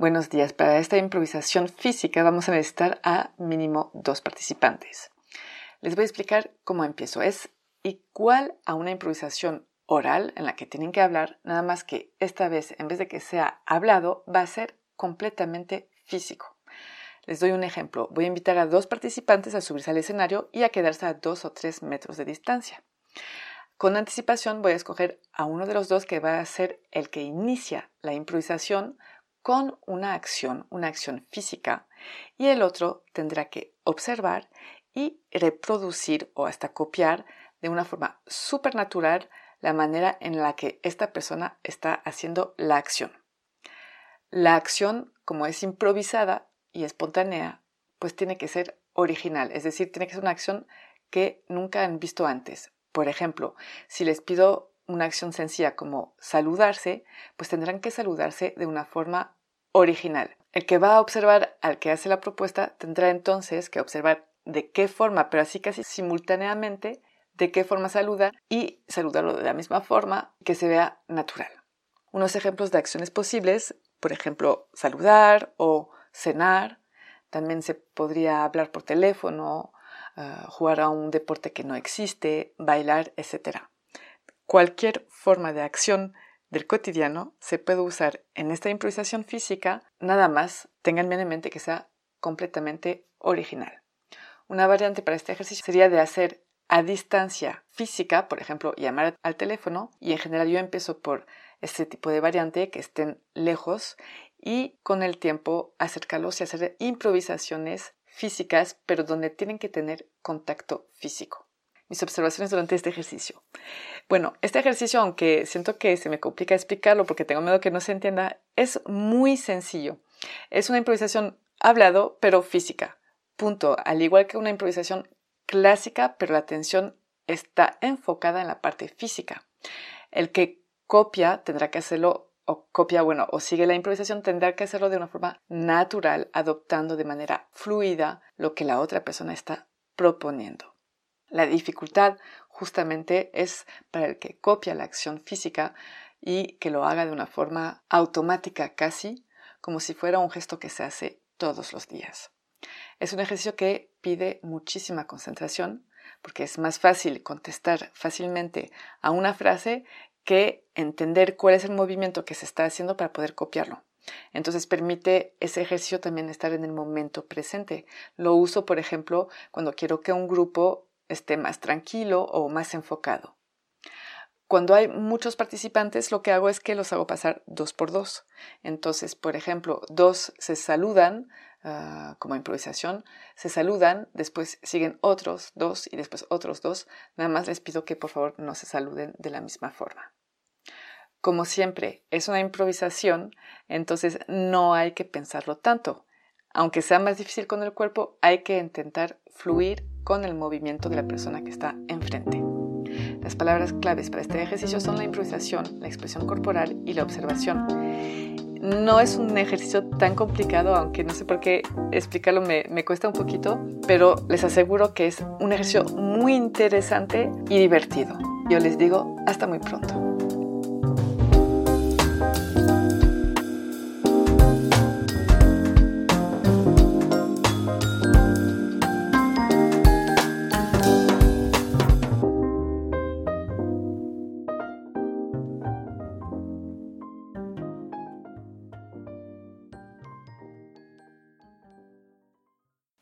Buenos días. Para esta improvisación física vamos a necesitar a mínimo dos participantes. Les voy a explicar cómo empiezo. Es igual a una improvisación oral en la que tienen que hablar, nada más que esta vez en vez de que sea hablado va a ser completamente físico. Les doy un ejemplo. Voy a invitar a dos participantes a subirse al escenario y a quedarse a dos o tres metros de distancia. Con anticipación voy a escoger a uno de los dos que va a ser el que inicia la improvisación con una acción, una acción física, y el otro tendrá que observar y reproducir o hasta copiar de una forma supernatural la manera en la que esta persona está haciendo la acción. La acción, como es improvisada y espontánea, pues tiene que ser original, es decir, tiene que ser una acción que nunca han visto antes. Por ejemplo, si les pido una acción sencilla como saludarse, pues tendrán que saludarse de una forma original. El que va a observar al que hace la propuesta tendrá entonces que observar de qué forma, pero así casi simultáneamente, de qué forma saluda y saludarlo de la misma forma que se vea natural. Unos ejemplos de acciones posibles, por ejemplo, saludar o cenar. También se podría hablar por teléfono, ah, jugar a un deporte que no existe, bailar, etc. Cualquier forma de acción del cotidiano se puede usar en esta improvisación física, nada más tengan en mente que sea completamente original. Una variante para este ejercicio sería de hacer a distancia física, por ejemplo, llamar al teléfono, y en general yo empiezo por este tipo de variante, que estén lejos, y con el tiempo acercarlos y hacer improvisaciones físicas, pero donde tienen que tener contacto físico mis observaciones durante este ejercicio. Bueno, este ejercicio, aunque siento que se me complica explicarlo porque tengo miedo que no se entienda, es muy sencillo. Es una improvisación hablado, pero física. Punto. Al igual que una improvisación clásica, pero la atención está enfocada en la parte física. El que copia tendrá que hacerlo, o copia, bueno, o sigue la improvisación, tendrá que hacerlo de una forma natural, adoptando de manera fluida lo que la otra persona está proponiendo. La dificultad justamente es para el que copia la acción física y que lo haga de una forma automática casi, como si fuera un gesto que se hace todos los días. Es un ejercicio que pide muchísima concentración porque es más fácil contestar fácilmente a una frase que entender cuál es el movimiento que se está haciendo para poder copiarlo. Entonces permite ese ejercicio también estar en el momento presente. Lo uso, por ejemplo, cuando quiero que un grupo esté más tranquilo o más enfocado. Cuando hay muchos participantes, lo que hago es que los hago pasar dos por dos. Entonces, por ejemplo, dos se saludan ah, como improvisación, se saludan, después siguen otros dos y después otros dos. Nada más les pido que por favor no se saluden de la misma forma. Como siempre, es una improvisación, entonces no hay que pensarlo tanto. Aunque sea más difícil con el cuerpo, hay que intentar fluir con el movimiento de la persona que está enfrente. Las palabras claves para este ejercicio son la improvisación, la expresión corporal y la observación. No es un ejercicio tan complicado, aunque no sé por qué explicarlo me, me cuesta un poquito, pero les aseguro que es un ejercicio muy interesante y divertido. Yo les digo hasta muy pronto.